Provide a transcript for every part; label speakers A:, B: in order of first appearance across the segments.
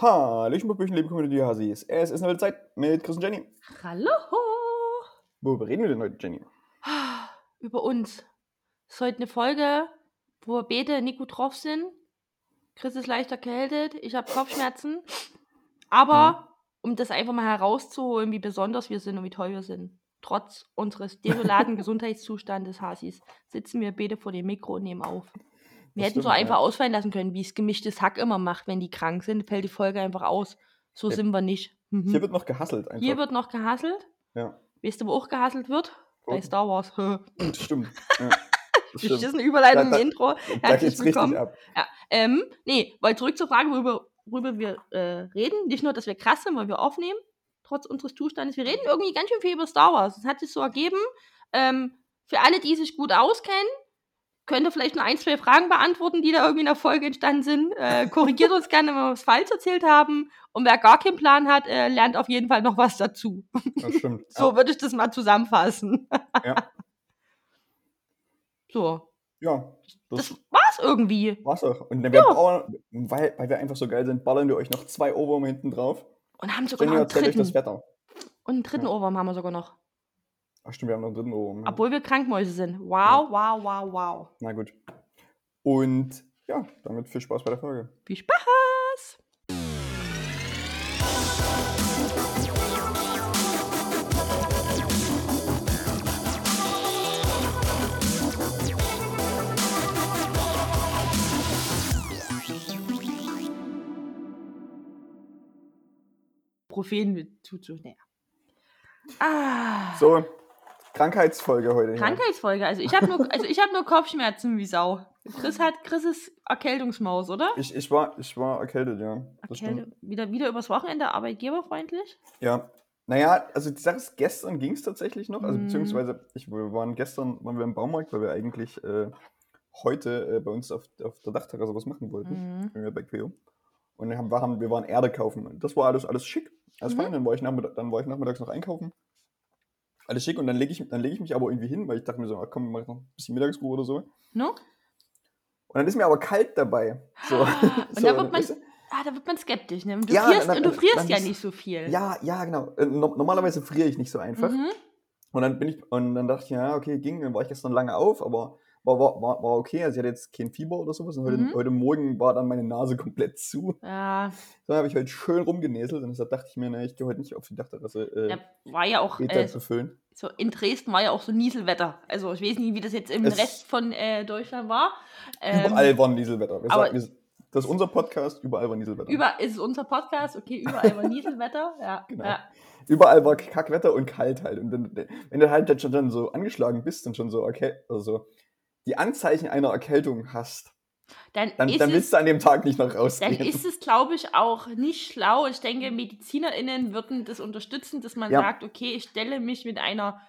A: Hallöchen, Popöchen, liebe Community Hasis. Es ist eine neue Zeit mit Chris und Jenny.
B: Hallo!
A: Worüber reden wir denn heute, Jenny?
B: Über uns. Es ist heute eine Folge, wo wir beide nicht gut drauf sind. Chris ist leicht erkältet, ich habe Kopfschmerzen. Aber um das einfach mal herauszuholen, wie besonders wir sind und wie toll wir sind, trotz unseres desolaten Gesundheitszustandes Hasis, sitzen wir beide vor dem Mikro und nehmen auf. Wir hätten so einfach
A: ja.
B: ausfallen lassen können, wie es gemischtes Hack immer macht, wenn die krank sind, fällt die Folge einfach aus. So
A: Ja.
B: sind wir nicht. Mhm.
A: Hier wird noch gehasselt einfach.
B: Hier wird noch gehasselt.
A: ja.
B: Weißt du, wo auch gehasselt wird? Bei
A: Wo?
B: Star Wars.
A: Stimmt. Ja. Das stimmt.
B: Beschissene Überleitung
A: Da-
B: im Intro.
A: Da
B: Herzlich
A: richtig
B: willkommen.
A: ab.
B: Ja, ähm, nee, weil zurück zur Frage, worüber, worüber wir äh, reden. Nicht nur, dass wir krass sind, weil wir aufnehmen, trotz unseres Zustandes. Wir reden irgendwie ganz schön viel über Star Wars. Das hat sich so ergeben. Ähm, für alle, die sich gut auskennen, könnt ihr vielleicht nur ein, zwei Fragen beantworten, die da irgendwie in der Folge entstanden sind. Äh, korrigiert uns gerne, wenn wir was falsch erzählt haben. Und wer gar keinen Plan hat, äh, lernt auf jeden Fall noch was dazu.
A: Das stimmt.
B: So würde ich das mal zusammenfassen.
A: Ja.
B: So,
A: Ja.
B: das
A: Das
B: war's irgendwie.
A: war's auch. Und wir bauen, weil, weil wir einfach so geil sind, ballern wir euch noch zwei Ohrwürmer hinten drauf.
B: Und haben sogar noch einen dritten.
A: das Wetter.
B: Und einen dritten
A: Ja.
B: Ohrwurm haben wir sogar noch.
A: Ach stimmt, wir haben noch einen dritten ja.
B: Obwohl wir Krankmäuse sind. Wow, wow, wow, wow.
A: Na gut. Und ja, damit viel Spaß bei der Folge.
B: Viel Spaß! Prophen zu zu näher. Ah.
A: So, Krankheitsfolge heute.
B: Krankheitsfolge. Also ich habe nur, also ich hab nur Kopfschmerzen wie Sau. Chris hat, Chris ist Erkältungsmaus, oder?
A: Ich, ich, war, ich war erkältet, ja. Das stimmt.
B: Erkälte, wieder, wieder übers Wochenende arbeitgeberfreundlich?
A: Ja. Naja, also die Sache ist, gestern ging es tatsächlich noch. Also
B: Mhm.
A: beziehungsweise, ich, wir waren gestern waren wir im Baumarkt, weil wir eigentlich äh, heute äh, bei uns auf, auf der Dachterrasse was machen wollten.
B: Mhm.
A: Bei Queo. Und wir, haben, waren, wir waren Erde kaufen. Das war alles, alles schick. Alles
B: Mhm.
A: fein. Dann war, ich dann war ich nachmittags noch einkaufen. Alles schick. Und dann lege ich, dann leg ich mich aber irgendwie hin, weil ich dachte mir so, ah, komm, mach noch ein bisschen Mittagsruhe oder so.
B: No?
A: Und dann ist mir aber kalt dabei. So.
B: Und
A: so,
B: da wird man,
A: weißt du?
B: ah, da wird man skeptisch. Ne? Du
A: Ja,
B: frierst,
A: dann-
B: und du frierst
A: dann
B: ja nicht so viel.
A: Ja, ja, genau. Äh, no normalerweise friere ich nicht so einfach.
B: Mhm.
A: Und dann bin ich, und dann dachte ich, ja, okay, ging, dann war ich gestern lange auf, aber war, war, war, war okay. Also ich hatte jetzt kein Fieber oder sowas. Und heute,
B: Mhm.
A: heute Morgen war dann meine Nase komplett zu.
B: Ja,
A: Dann habe ich heute schön rumgenäselt und deshalb dachte ich mir, ne, ich gehe heute nicht auf die Dachterrasse äh,
B: ja, war ja auch, äh,
A: zu füllen.
B: so in Dresden war ja auch so Nieselwetter. Also ich weiß nicht, wie das jetzt im
A: Es-
B: Rest von äh, Deutschland war. Ähm,
A: Überall war Nieselwetter. Wir
B: aber-
A: sagen, wir, das ist unser Podcast, überall war Nieselwetter.
B: Über, ist es unser Podcast, okay, überall war Nieselwetter. Ja,
A: Genau.
B: ja.
A: Überall war Kackwetter und kalt halt. Und wenn, wenn du halt dann schon dann so angeschlagen bist und schon so, okay, also die Anzeichen einer Erkältung hast,
B: Dann,
A: dann, dann
B: es,
A: willst du an dem Tag nicht noch
B: dann
A: rausgehen.
B: ist es, glaube ich, auch nicht schlau. Ich denke, MedizinerInnen würden das unterstützen, dass man
A: Ja.
B: sagt, okay, ich stelle mich mit einer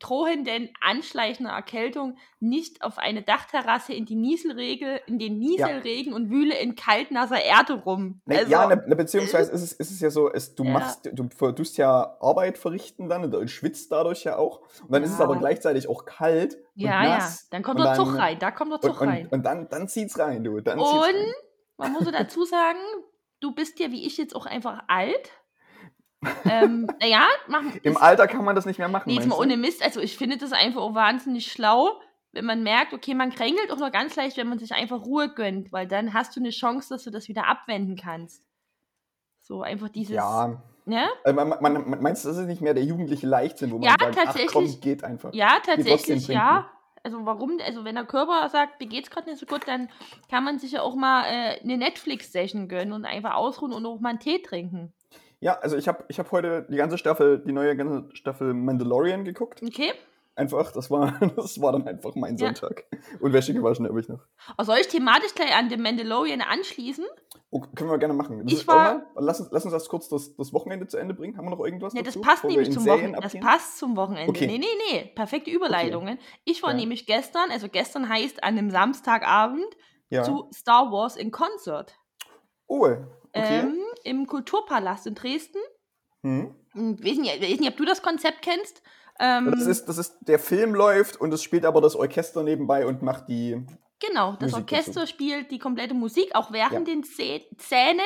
B: drohenden, anschleichenden Erkältung nicht auf eine Dachterrasse in die Nieselregel, in den Nieselregen und wühle in kaltnasser Erde rum.
A: Ne,
B: also,
A: ja, ne, ne, beziehungsweise ist es, ist es ja so, es, du
B: Ja.
A: machst, du tust ja Arbeit verrichten dann und schwitzt dadurch ja auch. Und dann ist es
B: Ja.
A: aber gleichzeitig auch kalt und
B: ja, ja,
A: nass.
B: dann kommt
A: und
B: der Zug rein, da kommt der
A: Und,
B: Zug
A: und,
B: rein.
A: und dann, dann zieht's rein, du. Dann
B: Und
A: rein.
B: man muss dazu sagen, du bist ja wie ich jetzt auch einfach alt. Ähm, naja, mach,
A: Im Alter kann man das nicht mehr machen.
B: Nee, jetzt mal ohne Mist. Also ich finde das einfach auch wahnsinnig schlau, wenn man merkt, okay, man krängelt auch nur ganz leicht, wenn man sich einfach Ruhe gönnt, weil dann hast du eine Chance, dass du das wieder abwenden kannst. So einfach dieses,
A: Ja,
B: ne?
A: äh, man, man, man, meinst du, das ist nicht mehr der jugendliche Leichtsinn, wo man
B: Ja,
A: sagt, ach
B: tatsächlich.
A: komm, geht einfach.
B: Ja, tatsächlich, ja. Also warum, also wenn der Körper sagt, mir geht's gerade nicht so gut, dann kann man sich ja auch mal äh, eine Netflix-Session gönnen und einfach ausruhen und auch mal einen Tee trinken.
A: Ja, also ich habe ich hab heute die ganze Staffel, die neue ganze Staffel Mandalorian geguckt.
B: Okay?
A: Einfach, das war, das war dann einfach mein
B: Ja.
A: Sonntag. Und Wäsche gewaschen habe ich noch.
B: Oh, soll ich thematisch gleich an den Mandalorian anschließen?
A: Oh, können wir gerne machen. Das
B: Ich
A: ist
B: war-
A: irgendwann- lass, uns, lass uns das kurz das, das Wochenende zu Ende bringen. Haben wir noch irgendwas
B: Ja, das
A: dazu?
B: passt
A: bevor wir
B: nämlich zum
A: Serien
B: Wochenende. Das passt zum Wochenende.
A: Okay.
B: Nee, nee, nee. Perfekte Überleitungen. Ich war
A: Ja.
B: nämlich gestern, also gestern heißt an einem Samstagabend,
A: Ja.
B: zu Star Wars in Concert.
A: oh, okay.
B: Ähm, Im Kulturpalast in Dresden.
A: hm.
B: Und weiß nicht, weiß nicht, ob du das Konzept kennst. Ähm,
A: Das ist, das ist, der Film läuft und es spielt aber das Orchester nebenbei und macht die.
B: genau, das
A: Musik
B: Orchester
A: dazu.
B: spielt die komplette Musik, auch während
A: Ja.
B: den Szenen.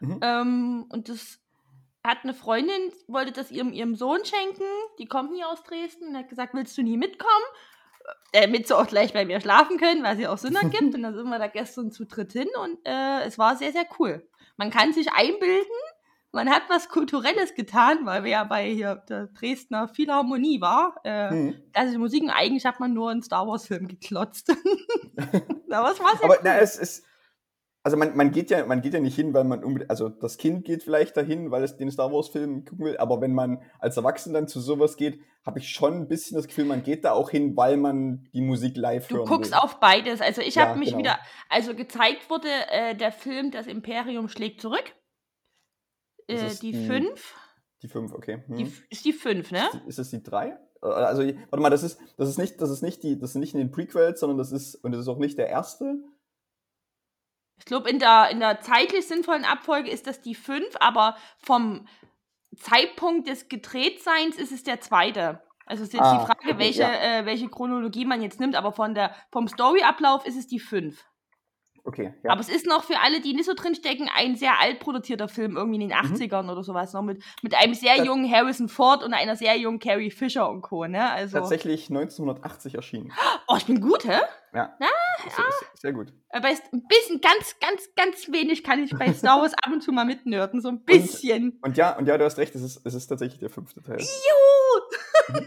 A: Mhm.
B: Ähm, und das hat eine Freundin, wollte das ihrem, ihrem Sohn schenken. Die kommt nie aus Dresden und hat gesagt, willst du nie mitkommen? Äh, damit sie auch gleich bei mir schlafen können, weil sie auch Sinn ergibt. und dann sind wir da gestern zu dritt hin und äh, es war sehr, sehr cool. Man kann sich einbilden, man hat was Kulturelles getan, weil wir ja bei hier der Dresdner Philharmonie war. Äh,
A: Mhm.
B: also Musik eigentlich hat man nur einen Star Wars Film geklotzt. Aber es war sehr
A: Aber
B: cool.
A: na, es ist. Also man, man geht ja, man geht ja nicht hin, weil man unbedingt, also das Kind geht vielleicht dahin, weil es den Star Wars Film gucken will, aber wenn man als Erwachsener dann zu sowas geht, habe ich schon ein bisschen das Gefühl, man geht da auch hin, weil man die Musik live
B: Du
A: hören
B: guckst
A: will.
B: auf beides. Also ich
A: Ja,
B: habe mich
A: genau.
B: wieder, also gezeigt wurde äh, der Film Das Imperium schlägt zurück. Äh, die
A: die-
B: 5.
A: Die fünf, okay. Hm.
B: Die, ist die 5, ne?
A: Ist es die drei? Äh, Also, warte mal, das ist, das ist nicht, das ist nicht die, das ist nicht in den Prequels, sondern das ist, und das ist auch nicht der erste.
B: Ich glaube, in der, in der zeitlich sinnvollen Abfolge ist das die 5, aber vom Zeitpunkt des Gedrehtseins ist es der zweite. Also es ist jetzt
A: Ah,
B: die Frage, welche,
A: ja.
B: äh, welche Chronologie man jetzt nimmt, aber von der, vom Storyablauf ist es die 5.
A: Okay, ja.
B: Aber es ist noch für alle, die nicht so drinstecken, ein sehr alt produzierter Film, irgendwie in den 80ern oder sowas, noch mit, mit einem sehr
A: Ta-
B: jungen Harrison Ford und einer sehr jungen Carrie Fisher und Co. Ne? Also,
A: Tatsächlich 1980 erschienen.
B: oh, ich bin gut, hä?
A: Ja.
B: Na,
A: Sehr, sehr, sehr gut.
B: Aber ist ein bisschen, ganz, ganz, ganz wenig kann ich bei Star Wars ab und zu mal mitnörden, so ein bisschen.
A: Und ja, und ja, du hast recht, es ist, es ist tatsächlich der fünfte Teil.
B: Juhu!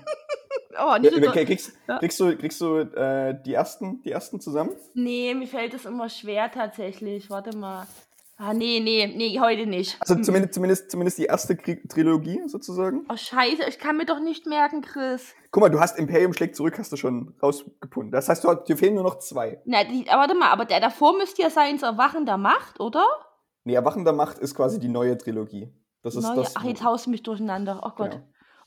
B: Oh, nicht so,
A: kriegst,
B: Ja.
A: kriegst du, kriegst du äh, die, ersten, die ersten zusammen?
B: nee, mir fällt das immer schwer tatsächlich. Warte mal. Ah, nee, nee, nee, heute nicht.
A: Also
B: Hm.
A: zumindest, zumindest, zumindest die erste Kri Trilogie sozusagen.
B: Oh, scheiße, ich kann mir doch nicht merken, Chris.
A: Guck mal, du hast Imperium schlägt zurück, hast du schon rausgefunden. Das heißt, du, dir fehlen nur noch zwei.
B: Na, die, aber warte mal, aber der davor müsste ja sein, das Erwachen der Macht, oder?
A: Nee, Erwachender Macht ist quasi die neue Trilogie. Das ist
B: Neue,
A: das.
B: ach, jetzt haust du mich durcheinander. Oh Gott.
A: Genau.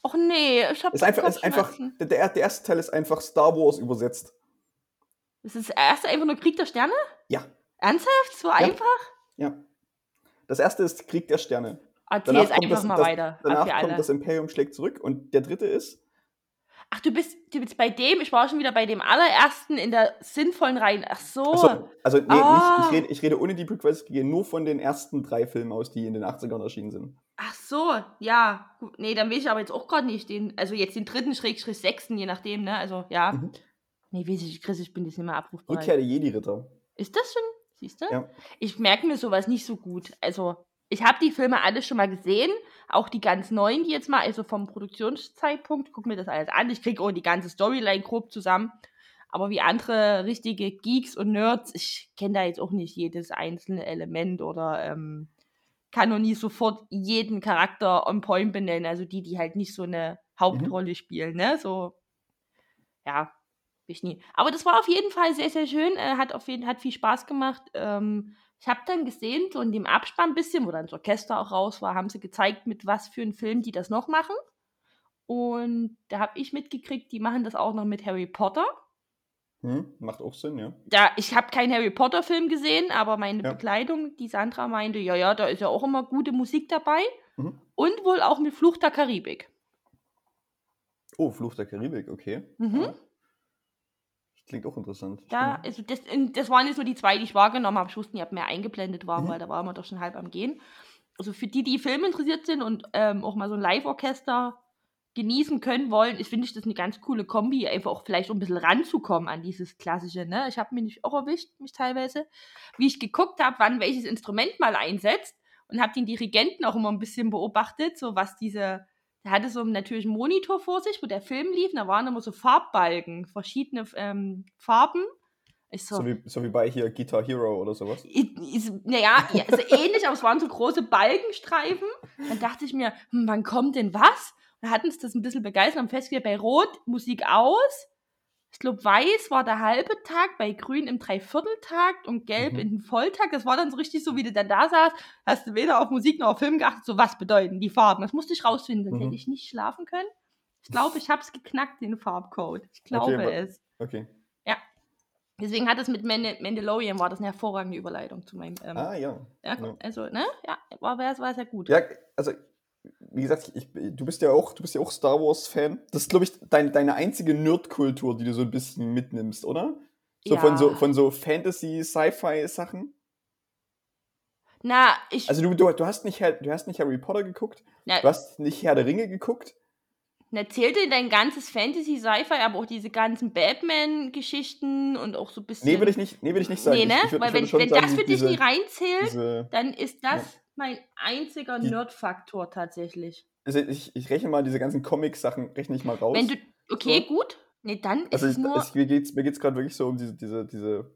B: Och nee, ich hab
A: Ist einfach, ist einfach, der, der erste Teil ist einfach Star Wars übersetzt.
B: Ist das erste einfach nur Krieg der Sterne?
A: Ja.
B: Ernsthaft? So einfach?
A: Ja. Das erste ist Krieg der Sterne.
B: Erzähl es einfach
A: das-
B: mal
A: das-
B: weiter.
A: Danach kommt
B: alle.
A: das Imperium schlägt zurück und der dritte ist.
B: Ach, du bist, du bist bei dem, ich war schon wieder bei dem allerersten in der sinnvollen Reihe. Ach so.
A: Achso, also nee,
B: Ah.
A: nicht, ich, rede, ich rede ohne die Prequels, ich gehe nur von den ersten drei Filmen aus, die in den 80ern erschienen sind.
B: Ach so, ja. Gut, Nee, dann will ich aber jetzt auch gerade nicht den, also jetzt den dritten Schrägstrich sechsten, je nachdem, ne? Also, ja.
A: Mhm.
B: Nee, weiß ich, Chris, ich bin jetzt nicht mehr abrufbereit.
A: Rückkehr der Jedi-Ritter.
B: Ist das schon? Siehst du?
A: Ja.
B: Ich merke mir sowas nicht so gut. Also, ich habe die Filme alle schon mal gesehen, auch die ganz neuen, die jetzt mal, also vom Produktionszeitpunkt, guck mir das alles an. Ich kriege auch die ganze Storyline grob zusammen. Aber wie andere richtige Geeks und Nerds, ich kenne da jetzt auch nicht jedes einzelne Element oder ähm, kann noch nie sofort jeden Charakter on point benennen. Also die, die halt nicht so eine Hauptrolle spielen, ne? So, ja, ich nie. Aber das war auf jeden Fall sehr, sehr schön. Äh, hat auf jeden hat viel Spaß gemacht. Ähm, ich habe dann gesehen, so in dem Abspann ein bisschen, wo dann das Orchester auch raus war, haben sie gezeigt, mit was für einem Film die das noch machen. Und da habe ich mitgekriegt, die machen das auch noch mit Harry Potter.
A: Hm, macht auch Sinn, ja.
B: Da, ich habe keinen Harry Potter Film gesehen, aber meine
A: Ja.
B: Bekleidung, die Sandra meinte, ja, ja, da ist ja auch immer gute Musik dabei.
A: Mhm.
B: Und wohl auch mit Fluch der Karibik.
A: Oh, Fluch der Karibik, okay.
B: Mhm.
A: Ja. Klingt auch interessant.
B: Da, also das, das waren jetzt nur die zwei, die ich wahrgenommen habe. Ich wusste nicht, ob mehr eingeblendet waren,
A: Mhm.
B: weil da waren wir doch schon halb am Gehen. Also für die, die Film interessiert sind und ähm, auch mal so ein Live-Orchester genießen können wollen, ist, finde ich das eine ganz coole Kombi, einfach auch vielleicht um ein bisschen ranzukommen an dieses klassische. Ne? Ich habe mich auch erwischt, mich teilweise, wie ich geguckt habe, wann welches Instrument mal einsetzt und habe den Dirigenten auch immer ein bisschen beobachtet, so was diese, der hatte so natürlich einen Monitor vor sich, wo der Film lief, und da waren immer so Farbbalken, verschiedene ähm, Farben. So,
A: So wie, so wie bei hier Guitar Hero oder sowas.
B: Naja, ja, also ähnlich, aber es waren so große Balkenstreifen. Dann dachte ich mir, hm, wann kommt denn was? Und dann hat uns das ein bisschen begeistert und festgestellt, bei Rot Musik aus. Ich glaube, Weiß war der halbe Tag, bei Grün im Dreivierteltakt und Gelb
A: Mhm.
B: in den Volltakt. Das war dann so richtig so, wie du dann da saß, hast du weder auf Musik noch auf Film geachtet, so was bedeuten die Farben. Das musste ich rausfinden, sonst
A: Mhm.
B: hätte ich nicht schlafen können. Ich glaube, ich habe es geknackt, den Farbcode. Ich glaube
A: wa-
B: es.
A: Okay.
B: Deswegen hat es mit Mand Mandalorian war das eine hervorragende Überleitung zu meinem. Ähm,
A: Ah, ja.
B: ja,
A: ja.
B: Also, ne? Ja, war, war, war sehr gut.
A: Ja, also, wie gesagt, ich, du bist ja auch, du bist ja auch Star Wars-Fan. Das ist, glaube ich, dein, deine einzige Nerd-Kultur, die du so ein bisschen mitnimmst, oder? So
B: Ja.
A: von so, von so Fantasy, Sci-Fi-Sachen.
B: Na, ich.
A: Also du, du, du, hast nicht, du hast nicht Harry Potter geguckt,
B: na,
A: du hast nicht Herr der Ringe geguckt.
B: na, zählt dir dein ganzes Fantasy, Sci-Fi, aber auch diese ganzen Batman-Geschichten und auch so ein bisschen.
A: Nee, würde ich nicht, nee, ich nicht sagen.
B: Nee, ne?
A: Ich, ich würd,
B: Weil
A: ich
B: wenn, wenn
A: sagen,
B: das für dich
A: diese,
B: nie reinzählt,
A: diese,
B: dann ist das
A: Ja.
B: Mein einziger Nerd-Faktor tatsächlich.
A: also ich, ich rechne mal diese ganzen Comic-Sachen, rechne ich mal raus.
B: Wenn du. Okay,
A: So.
B: gut. Nee, dann ist
A: also
B: es
A: ich,
B: nur.
A: es, mir geht's, mir geht's gerade wirklich so um diese, diese, diese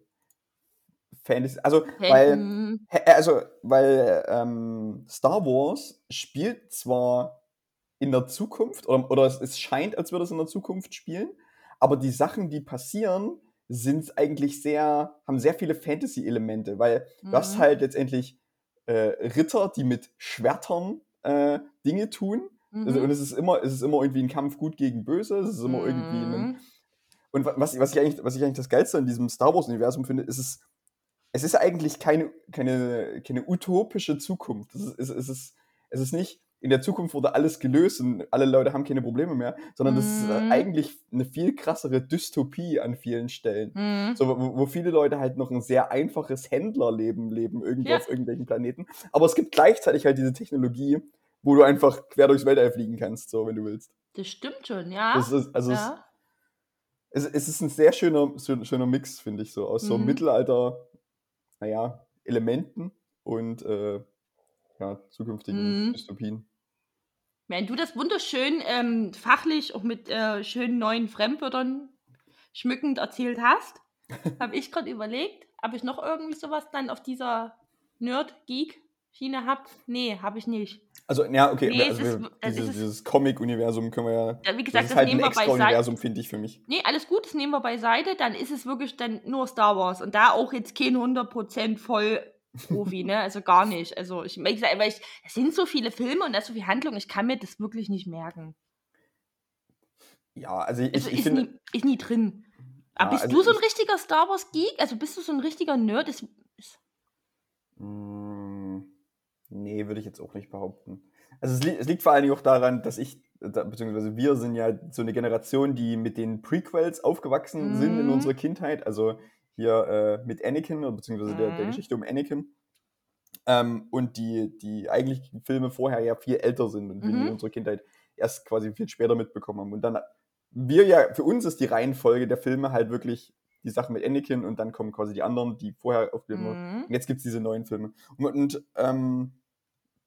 A: Fantasy. Also, weil,
B: hm,
A: hä- also, weil ähm, Star Wars spielt zwar in der Zukunft, oder, oder es, es scheint, als würde es in der Zukunft spielen, aber die Sachen, die passieren, sind eigentlich sehr, haben sehr viele Fantasy-Elemente, weil du hast
B: Mhm.
A: halt letztendlich äh, Ritter, die mit Schwertern äh, Dinge tun. Also,
B: mhm.
A: und es ist immer, es ist immer irgendwie ein Kampf gut gegen böse, es ist immer irgendwie ein,
B: Mhm.
A: und wa- was, was, ich eigentlich, was ich eigentlich das Geilste an diesem Star Wars-Universum finde, ist es, es ist eigentlich keine, keine, keine utopische Zukunft. Es, ist- es, ist, es ist nicht, in der Zukunft wurde alles gelöst und alle Leute haben keine Probleme mehr, sondern das ist
B: Mhm.
A: eigentlich eine viel krassere Dystopie an vielen Stellen.
B: Mhm.
A: So, wo, wo viele Leute halt noch ein sehr einfaches Händlerleben leben, irgendwo
B: Ja.
A: auf irgendwelchen Planeten. Aber es gibt gleichzeitig halt diese Technologie, wo du einfach quer durchs Weltall fliegen kannst, so wenn du willst.
B: Das stimmt schon, ja.
A: Das ist, also es,
B: ja.
A: es, es ist ein sehr schöner, schön- schöner Mix, finde ich, so aus so
B: Mhm.
A: Mittelalter, naja, Elementen und äh, ja, zukünftigen
B: Mhm.
A: Dystopien.
B: Wenn du das wunderschön ähm, fachlich auch mit äh, schönen neuen Fremdwörtern schmückend erzählt hast, habe ich gerade überlegt, ob ich noch irgendwie sowas dann auf dieser Nerd-Geek-Schiene habe. Nee, habe ich nicht.
A: Also, ja, okay,
B: Nee,
A: also,
B: ist- es
A: dieses,
B: ist-
A: dieses Comic-Universum können wir ja.
B: Wie
A: Das
B: gesagt,
A: ist
B: das,
A: halt ein
B: nehmen wir
A: extra. Universum, finde ich, für mich.
B: Nee, alles gut, das nehmen wir beiseite. Dann ist es wirklich dann nur Star Wars. Und da auch jetzt kein 100% voll Profi, ne? Also gar nicht. Also ich, gesagt, weil ich, es sind so viele Filme und da ist so viel Handlung, ich kann mir das wirklich nicht merken.
A: Ja, also ich,
B: Also
A: ich
B: ist,
A: finde.
B: nie, ist nie drin. Aber
A: Ja,
B: bist
A: also
B: du so ein
A: ich-
B: richtiger Star Wars Geek? Also bist du so ein richtiger Nerd? Ist, ist,
A: Mm, Nee, würde ich jetzt auch nicht behaupten. Also es, li es liegt vor allen Dingen auch daran, dass ich, beziehungsweise wir sind ja so eine Generation, die mit den Prequels aufgewachsen sind in unserer Kindheit. Also hier äh, mit Anakin, beziehungsweise der, der
B: Mhm.
A: Geschichte um Anakin. Ähm, und die, die eigentlichen Filme vorher ja viel älter sind und wir
B: Mhm.
A: in unserer Kindheit erst quasi viel später mitbekommen haben. Und dann, wir ja, für uns ist die Reihenfolge der Filme halt wirklich die Sache mit Anakin und dann kommen quasi die anderen, die vorher aufgenommen wurden.
B: Mhm.
A: Und jetzt gibt es diese neuen Filme. Und, und ähm,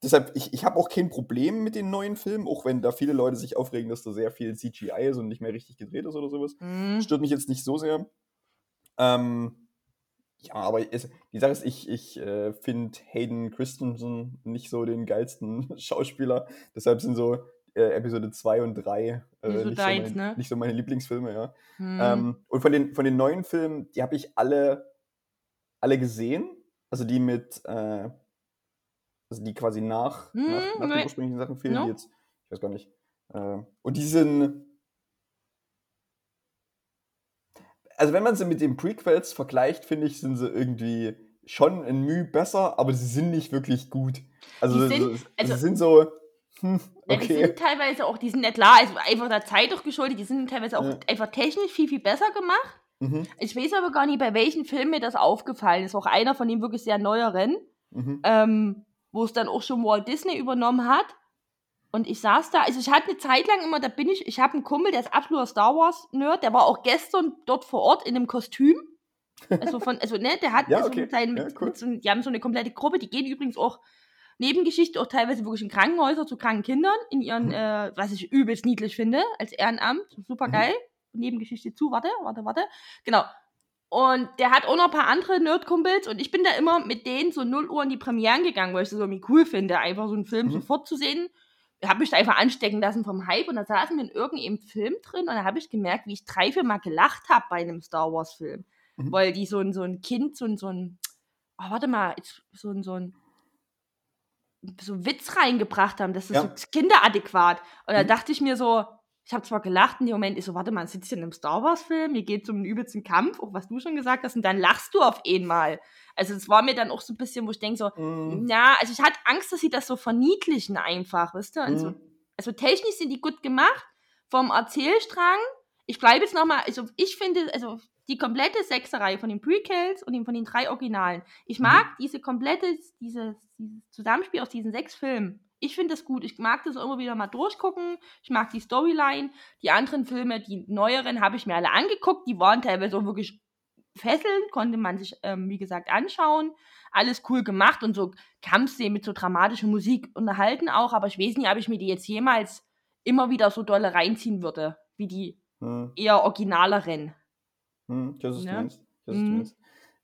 A: deshalb, ich, ich habe auch kein Problem mit den neuen Filmen, auch wenn da viele Leute sich aufregen, dass da sehr viel CGI ist und nicht mehr richtig gedreht ist oder sowas.
B: Mhm.
A: Stört mich jetzt nicht so sehr. Ähm, ja, aber es, die Sache ist, ich, ich äh, finde Hayden Christensen nicht so den geilsten Schauspieler. Deshalb sind so äh, Episode 2 und 3 äh,
B: Nicht so
A: nicht,
B: deins,
A: so mein,
B: ne?
A: nicht so meine Lieblingsfilme, ja.
B: Mhm.
A: Ähm, und von den, von den neuen Filmen, die habe ich alle, alle gesehen. Also die mit, äh, also die quasi nach,
B: Mhm,
A: nach, nach den ursprünglichen Sachen fehlen,
B: No.
A: die jetzt, ich weiß gar nicht. Äh, und die sind, also wenn man sie mit den Prequels vergleicht, finde ich, sind sie irgendwie schon ein Mühe besser, aber sie sind nicht wirklich gut. Also,
B: Die sind-
A: so-
B: also-
A: sie sind so, hm,
B: Ja, die
A: okay.
B: sind teilweise auch, die sind nicht klar, also einfach der Zeit doch geschuldet, die sind teilweise auch
A: Ja.
B: einfach technisch viel, viel besser gemacht.
A: Mhm,
B: Ich weiß aber gar nicht, bei welchem Film mir das aufgefallen ist. Auch einer von den wirklich sehr neueren,
A: mhm,
B: ähm, wo es dann auch schon Walt Disney übernommen hat. Und ich saß da, also ich hatte eine Zeit lang immer, da bin ich, ich habe einen Kumpel, der ist absoluter Star Wars-Nerd, der war auch gestern dort vor Ort in einem Kostüm. Also von, also ne, der hat
A: Ja,
B: so
A: okay.
B: einen kleinen,
A: Ja,
B: mit,
A: cool.
B: mit so, die haben so eine komplette Gruppe, die gehen übrigens auch Nebengeschichte, auch teilweise wirklich in Krankenhäuser zu kranken Kindern, in ihren,
A: Mhm.
B: äh, was ich übelst niedlich finde, als Ehrenamt, super geil. Nebengeschichte zu, warte, warte, warte. Genau. Und der hat auch noch ein paar andere Nerdkumpels und ich bin da immer mit denen so 0 Uhr in die Premieren gegangen, weil ich das irgendwie cool finde, einfach so einen Film
A: Mhm.
B: sofort zu sehen. Ich habe mich da einfach anstecken lassen vom Hype und da saßen wir in irgendeinem Film drin und da habe ich gemerkt, wie ich drei, vier Mal gelacht habe bei einem Star Wars Film.
A: Mhm.
B: Weil die so ein, so ein Kind, so ein, so ein, oh, warte mal, so ein, so ein, so einen Witz reingebracht haben, das ist
A: Ja.
B: so kinderadäquat. Und da
A: Mhm.
B: dachte ich mir so, ich habe zwar gelacht in dem Moment, ich so, warte mal, sitzt hier in einem Star Wars-Film, hier geht es um einen übelsten Kampf, auch was du schon gesagt hast, und dann lachst du auf einmal. Also es war mir dann auch so ein bisschen, wo ich denke so,
A: Mhm.
B: ja, also ich hatte Angst, dass sie das so verniedlichen einfach, wisst ihr? Und so,
A: Mhm.
B: also technisch sind die gut gemacht, vom Erzählstrang. Ich bleibe jetzt nochmal, also ich finde, also die komplette Sechserei von den Prequels und von den drei Originalen. Ich
A: Mhm.
B: mag diese komplette, dieses, dieses Zusammenspiel aus diesen sechs Filmen. Ich finde das gut. Ich mag das immer wieder mal durchgucken. Ich mag die Storyline. Die anderen Filme, die neueren, habe ich mir alle angeguckt. Die waren teilweise auch wirklich fesselnd, konnte man sich, ähm, wie gesagt, anschauen. Alles cool gemacht und so Kampfszenen mit so dramatischer Musik unterhalten auch. Aber ich weiß nicht, ob ich mir die jetzt jemals immer wieder so dolle reinziehen würde, wie die
A: Hm.
B: eher originaleren.
A: Hm, was du
B: Ne? Mhm.
A: meinst.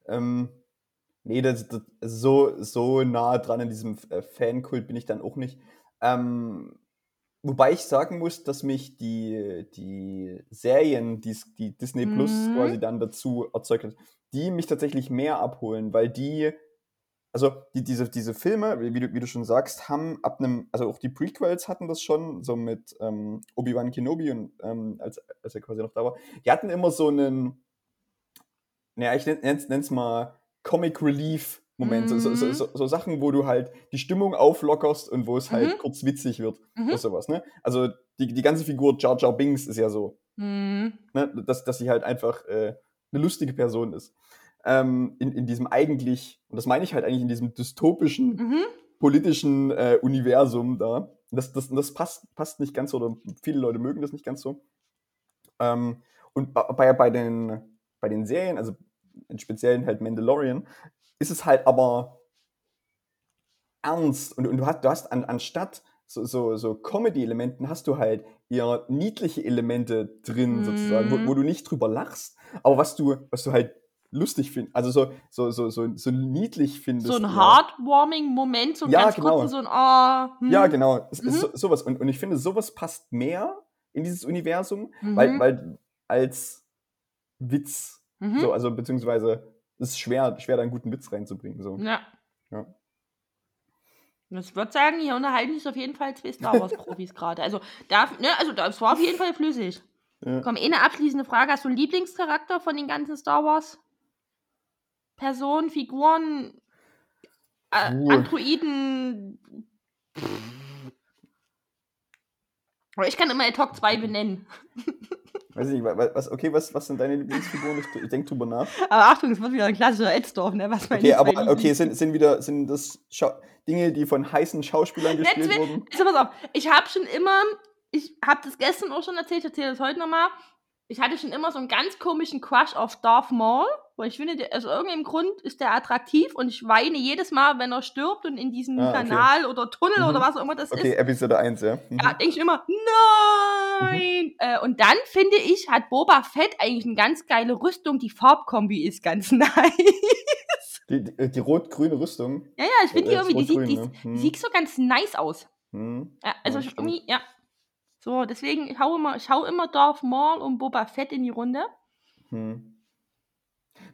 A: Ähm, nee, das, das, so, so nah dran an diesem äh, Fankult bin ich dann auch nicht. Ähm, wobei ich sagen muss, dass mich die, die Serien, die, die Disney Plus
B: Mhm.
A: quasi dann dazu erzeugt hat, die mich tatsächlich mehr abholen, weil die, also die, diese, diese Filme, wie du, wie du schon sagst, haben ab einem, also auch die Prequels hatten das schon, so mit ähm, Obi-Wan Kenobi und ähm, als, als er quasi noch da war, die hatten immer so einen, naja, ich nenne es mal Comic Relief Moment, so, so, so,
B: Mhm.
A: so, so Sachen, wo du halt die Stimmung auflockerst und wo es halt
B: Mhm.
A: kurz witzig wird
B: Mhm.
A: oder sowas, ne? Also die, die ganze Figur Jar Jar Binks ist ja so,
B: Mhm.
A: ne? dass, dass sie halt einfach äh, eine lustige Person ist. Ähm, in, in diesem eigentlich, und das meine ich halt eigentlich in diesem dystopischen,
B: Mhm.
A: politischen äh, Universum da. Das, das, das passt, passt nicht ganz so, oder viele Leute mögen das nicht ganz so. Ähm, und bei, bei, den, bei den Serien, also in Speziellen halt Mandalorian, ist es halt aber ernst. Und, und du hast, du hast an, anstatt so, so, so Comedy-Elementen hast du halt eher niedliche Elemente drin, sozusagen,
B: Mhm.
A: wo, wo du nicht drüber lachst, aber was du, was du halt lustig findest, also so, so, so, so, so niedlich findest.
B: So ein
A: eher.
B: Heartwarming-Moment, so ein
A: Ja,
B: ganz
A: genau.
B: kurzen, so ein Oh. hm.
A: Ja, genau. Es
B: Mhm.
A: so, sowas. Und, und ich finde, sowas passt mehr in dieses Universum,
B: Mhm.
A: weil, weil als Witz.
B: Mhm.
A: So, also beziehungsweise es ist schwer, schwer da einen guten Witz reinzubringen. So.
B: Ja.
A: Ja.
B: Ich würde sagen, hier unterhalten sich auf jeden Fall zwei Star Wars-Profis gerade. Also, da, ne, also das war auf jeden Fall flüssig.
A: Ja.
B: Komm, eh eine abschließende Frage. Hast du einen Lieblingscharakter von den ganzen Star Wars? Personen, Figuren, äh,
A: Puh.
B: Androiden. Ich kann immer ad hoc zwei benennen.
A: Weiß ich nicht, wa- wa- was, okay, was, was sind deine Lieblingsfiguren? Ich, ich denke drüber nach.
B: Aber Achtung, es wird wieder ein klassischer Edstorf, ne? Was
A: Okay, aber okay, sind, sind wieder sind das Schau Dinge, die von heißen Schauspielern gespielt
B: will-
A: wurden?
B: Also pass auf, ich habe schon immer, ich habe das gestern auch schon erzählt, ich erzähle das heute nochmal. Ich hatte schon immer so einen ganz komischen Crush auf Darth Maul, weil ich finde, der, aus irgendeinem Grund ist der attraktiv und ich weine jedes Mal, wenn er stirbt und in diesem
A: Ah, okay.
B: Kanal oder Tunnel
A: Mhm.
B: oder was auch immer das
A: Okay,
B: ist.
A: Episode 1, ja. Mhm.
B: Ja, denke ich immer, nein! Äh, und dann finde ich, hat Boba Fett eigentlich eine ganz geile Rüstung. Die Farbkombi ist ganz nice.
A: Die, die, die rot-grüne Rüstung.
B: ja, ja, ich finde
A: Äh,
B: die irgendwie, die sieht, die,
A: ne?
B: die
A: Hm.
B: sieht so ganz nice aus.
A: Hm.
B: Ja, also
A: Ja,
B: irgendwie, ja. So, deswegen, ich hau immer, ich hau immer Darth Maul und Boba Fett in die Runde.
A: Hm.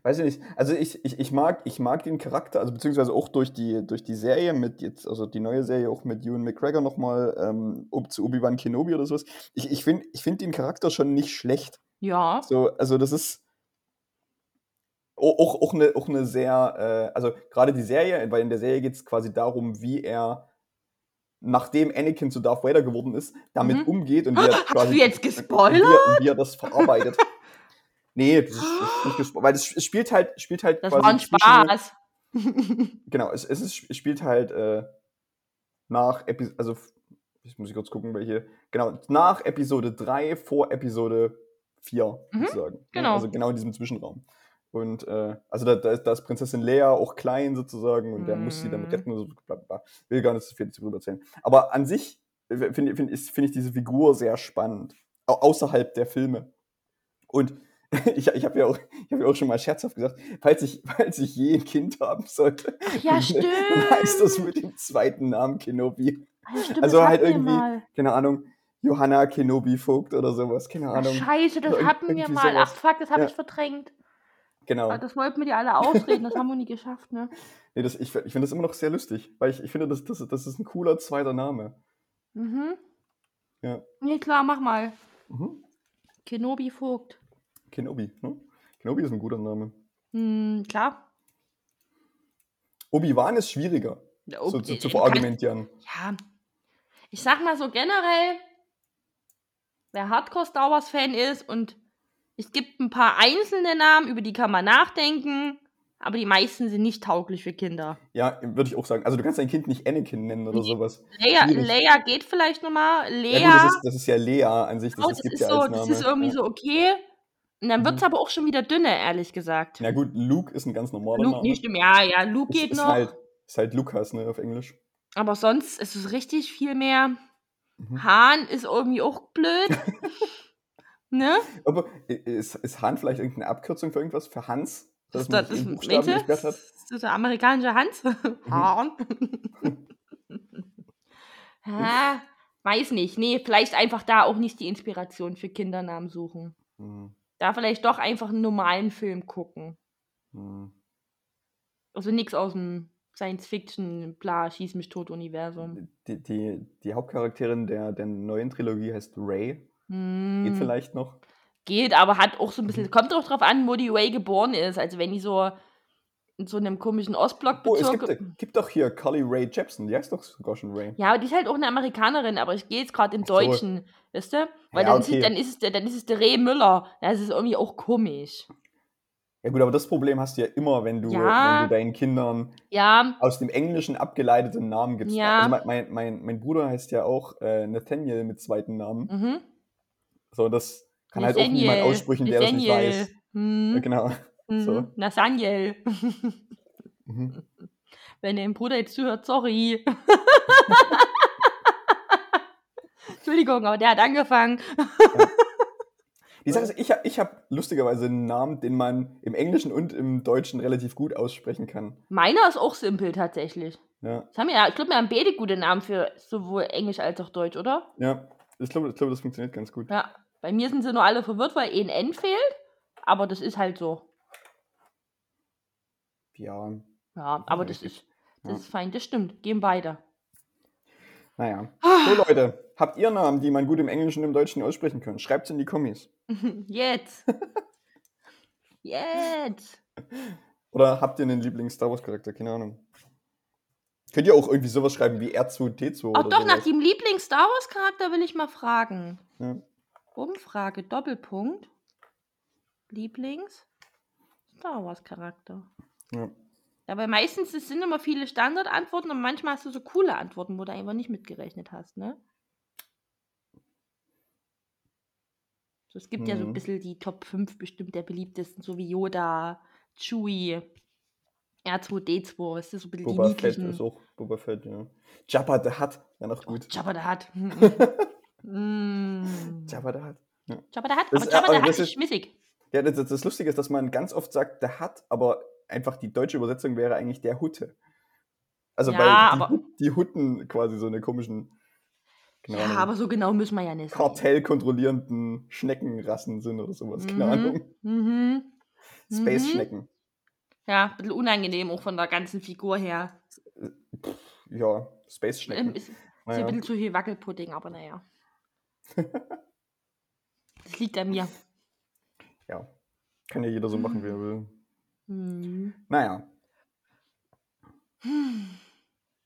A: Weiß ich nicht. Also ich, ich, ich, mag, ich mag den Charakter, also beziehungsweise auch durch die, durch die Serie mit jetzt, also die neue Serie auch mit Ewan McGregor nochmal ähm, ob, zu Obi-Wan Kenobi oder sowas. Ich, ich finde ich find den Charakter schon nicht schlecht.
B: Ja.
A: So, also das ist auch, auch, eine, auch eine sehr, äh, also gerade die Serie, weil in der Serie geht es quasi darum, wie er, nachdem Anakin zu Darth Vader geworden ist, damit
B: Mhm.
A: umgeht und wie er
B: Hast
A: quasi,
B: du jetzt
A: und wie,
B: gespoilert?
A: er, und wie er das verarbeitet. Nee, das ist, das ist nicht weil es spielt halt, spielt halt
B: Das war ein
A: zwischen-
B: Spaß.
A: Genau, es, es, ist, es spielt halt äh, nach Episode, also ich muss ich kurz gucken, welche, genau, nach Episode 3 vor Episode 4,
B: Mhm,
A: sozusagen. ne?
B: genau.
A: Also genau in diesem Zwischenraum. Und äh, also da, da, ist, da ist Prinzessin Leia auch klein sozusagen und der muss sie dann
B: Mhm.
A: retten und so, bla, bla. Will gar nicht so viel darüber erzählen. Aber an sich äh, finde find, ich- find ich diese Figur sehr spannend. Au außerhalb der Filme. Und ich, ich habe ja, auch- ich hab ja auch schon mal scherzhaft gesagt, falls ich, falls ich je ein Kind haben sollte,
B: Ach ja, stimmt.
A: heißt das mit dem zweiten Namen Kenobi.
B: Ja, stimmt,
A: also halt irgendwie-. Keine Ahnung, Johanna Kenobi Vogt oder sowas, keine
B: Ach,
A: Ahnung.
B: scheiße, das
A: Ir-
B: hatten wir mal. Ach,
A: sowas.
B: fuck, das habe
A: Ja.
B: ich verdrängt.
A: Genau.
B: Ah, Das wollten wir dir alle ausreden, das haben wir nie geschafft, ne?
A: Nee, das, ich ich finde das immer noch sehr lustig, weil ich, ich finde, das, das, das ist ein cooler zweiter Name.
B: Mhm.
A: Ja.
B: Nee, klar, mach mal.
A: Mhm.
B: Kenobi Vogt.
A: Kenobi, ne? Kenobi ist ein guter Name.
B: Hm, klar.
A: Obi-Wan ist schwieriger
B: Ja,
A: so,
B: okay,
A: zu, zu
B: du
A: verargumentieren.
B: Ja, ich sag mal so generell, wer Hardcore Star Wars Fan ist und Es gibt ein paar einzelne Namen, über die kann man nachdenken, aber die meisten sind nicht tauglich für Kinder.
A: Ja, würde ich auch sagen. Also du kannst dein Kind nicht Anakin nennen oder sowas.
B: Leia. Leia geht vielleicht nochmal. Lea,
A: Ja, gut, das, ist, das ist ja Lea an sich. Das,
B: oh,
A: das
B: das, ist
A: ja
B: so, das ist irgendwie
A: ja.
B: so okay. Und dann wird es
A: Mhm.
B: aber auch schon wieder dünner, ehrlich gesagt.
A: Na gut, Luke ist ein ganz normaler
B: Luke
A: Name.
B: nicht stimmt. Ja, ja, Luke
A: Ist,
B: geht
A: ist,
B: noch.
A: halt, ist halt Lukas, ne, auf Englisch.
B: Aber sonst ist es richtig viel mehr.
A: Mhm.
B: Hahn ist irgendwie auch blöd. ne?
A: Aber ist, ist Han vielleicht irgendeine Abkürzung für irgendwas? Für Hans?
B: Das,
A: man
B: das, meinst du?
A: gesperrt hat?
B: Das ist der amerikanische Hans.
A: Mhm.
B: Hahn. ja, weiß nicht. Nee, vielleicht einfach da auch nicht die Inspiration für Kindernamen suchen.
A: Hm,
B: Da vielleicht doch einfach einen normalen Film gucken.
A: hm.
B: Also nichts aus dem Science-Fiction, bla, schieß mich tot Universum.
A: Die, die, die Hauptcharakterin der, der neuen Trilogie heißt Ray.
B: Hm,
A: Geht vielleicht noch.
B: geht, aber hat auch so ein bisschen, kommt auch drauf an, wo die Ray geboren ist. Also wenn die so in so einem komischen
A: Oh, es
B: Ostblock-Bezirk.
A: gibt, gibt doch hier Carly Ray Jepsen. Die heißt doch sogar schon Ray.
B: ja, aber die ist halt auch eine Amerikanerin, aber ich gehe jetzt gerade
A: so.
B: Deutschen, weißt du? Weil
A: Ja,
B: dann, ist
A: okay.
B: es, dann, ist es, der- dann ist es der Ray Müller. Das ist irgendwie auch komisch.
A: Ja gut, aber das Problem hast du ja immer, wenn du,
B: Ja.
A: wenn du deinen Kindern
B: Ja,
A: aus dem Englischen abgeleiteten Namen gibst.
B: Ja.
A: Also mein, mein, mein, mein Bruder heißt ja auch äh, Nathaniel mit zweiten Namen.
B: mhm.
A: So, das kann halt auch niemand aussprechen, der das nicht weiß. Ja, genau.
B: Mhm.
A: so.
B: Nathaniel.
A: Mhm.
B: Wenn dein Bruder jetzt zuhört, sorry. Entschuldigung, aber der hat angefangen.
A: Die Sache ist, ich habe ich hab lustigerweise einen Namen, den man im Englischen und im Deutschen relativ gut aussprechen kann.
B: Meiner ist auch simpel tatsächlich.
A: Ja,
B: Das haben wir ja, ich glaube, wir haben beide gute Namen für sowohl Englisch als auch Deutsch, oder?
A: ja. Ich glaube, ich glaub, das funktioniert ganz gut.
B: Ja. Bei mir sind sie nur alle verwirrt, weil ein N fehlt. Aber das ist halt so.
A: Ja,
B: Ja, aber das ist, das
A: Ja.
B: ist fein, das stimmt. Gehen beide.
A: naja.
B: Ah.
A: So, Leute, habt ihr Namen, die man gut im Englischen und im Deutschen aussprechen kann? Schreibt's in die Kommis.
B: Jetzt. Jetzt.
A: Oder habt ihr einen Lieblings-Star Wars-Charakter? Keine Ahnung. Könnt ihr auch irgendwie sowas schreiben wie R2-T2
B: Auch
A: oder
B: doch, nach
A: sowas?
B: dem Lieblings-Star Wars-Charakter will ich mal fragen.
A: Ja.
B: Umfrage, Doppelpunkt. Lieblings-Star Wars-Charakter.
A: Ja.
B: Ja, weil meistens es sind immer viele Standardantworten und manchmal hast du so coole Antworten, wo du einfach nicht mitgerechnet hast, ne? So, es gibt ja so ein
A: Mhm.
B: bisschen die Top 5 bestimmt der beliebtesten, so wie Yoda, Chewie, R2D2, weißt du, so ein bisschen
A: Boba
B: die
A: Fett ist auch Boba Fett, ja. Jabba the Hutt wäre noch gut.
B: Jabba der hat. mm.
A: Jabba the Hutt.
B: Jabba der hat,
A: Das
B: aber Jabba der hat
A: das
B: ist
A: ist-
B: schmissig.
A: Ja, das, das Lustige ist, dass man ganz oft sagt, der Hutt, aber einfach die deutsche Übersetzung wäre eigentlich der Hutte. Also
B: Ja,
A: weil die, die Hutten quasi so eine komischen keine
B: Ja, aber so genau müssen wir ja nicht.
A: kartellkontrollierenden Schneckenrassen sind oder sowas. Keine Ahnung.
B: Mhm.
A: Space-Schnecken.
B: Ja, ein bisschen unangenehm auch von der ganzen Figur her.
A: Ja, Space-Schnecken.
B: Ist, ist
A: Naja.
B: ein bisschen zu viel Wackelpudding, aber naja. das liegt an mir.
A: Ja. Kann ja jeder so machen, wie er will.
B: Mhm.
A: Naja.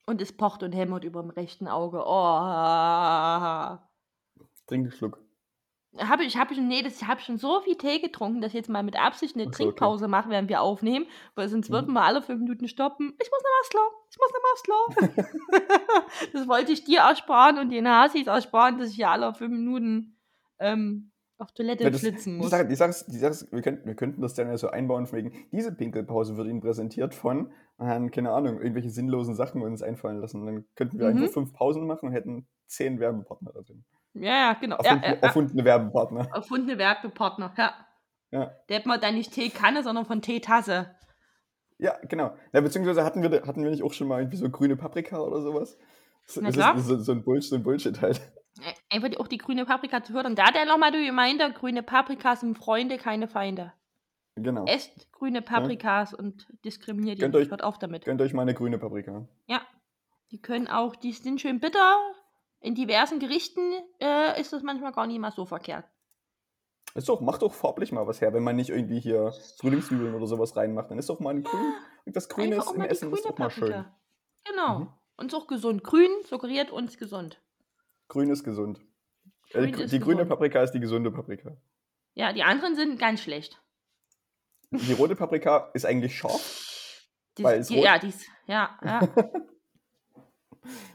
B: Und es pocht und hämmert über dem rechten Auge. Oh.
A: Trink einen Schluck.
B: Habe ich, habe ich, nee, das habe ich schon so viel Tee getrunken, dass ich jetzt mal mit Absicht eine
A: so, okay.
B: Trinkpause mache, während wir aufnehmen, weil sonst
A: Mhm.
B: würden wir alle fünf Minuten stoppen. Ich muss noch was klar, ich muss noch was klar. das wollte ich dir ersparen und den Hasis ersparen, dass ich ja alle fünf Minuten ähm, auf Toilette
A: Ja, das-
B: flitzen
A: Die
B: muss.
A: Sache, die Sache, die Sache wir, könnten, wir könnten das dann ja so einbauen, von wegen, diese Pinkelpause wird Ihnen präsentiert von, äh, keine Ahnung, irgendwelche sinnlosen Sachen uns einfallen lassen. Dann könnten wir
B: Mhm.
A: einfach fünf Pausen machen und hätten zehn Werbepartner da drin.
B: Ja, ja, genau. Ja,
A: Erfundene,
B: ja, ja.
A: erfundene Werbepartner.
B: Erfundene Werbepartner, ja.
A: Ja.
B: Der hat man dann nicht Teekanne, sondern von Teetasse.
A: Ja, genau. Ja, beziehungsweise hatten wir, hatten wir nicht auch schon mal irgendwie so grüne Paprika oder sowas? So,
B: Na
A: das
B: klar.
A: ist so, so, ein Bullshit, so ein Bullshit halt.
B: Einfach die- auch die grüne Paprika zu fördern. Da hat er nochmal die Reminder, grüne Paprika sind Freunde, keine Feinde.
A: Genau.
B: Esst grüne Paprikas und diskriminiert die
A: Gönnt
B: nicht.
A: euch-
B: Hört auf damit.
A: Gönnt euch mal eine grüne Paprika.
B: Ja. Die können auch, die sind schön bitter. In diversen Gerichten äh, ist das manchmal gar nicht mal so verkehrt.
A: Ist doch, macht doch farblich mal was her, wenn man nicht irgendwie hier Frühlingszwiebeln oder sowas reinmacht. Dann ist doch mal ein grün, das Grünes
B: Einfach auch
A: im
B: die
A: Essen ist
B: grüne
A: doch mal schön.
B: Paprika. Genau.
A: Mhm.
B: Und ist auch gesund. Grün suggeriert uns gesund.
A: Grün ist gesund. Äh,
B: Grün
A: die
B: ist
A: die grüne. Paprika ist die gesunde Paprika.
B: Ja, die anderen sind ganz schlecht.
A: Die rote Paprika ist eigentlich scharf
B: Die,
A: Weil
B: die, ja, die ist, ja, ja.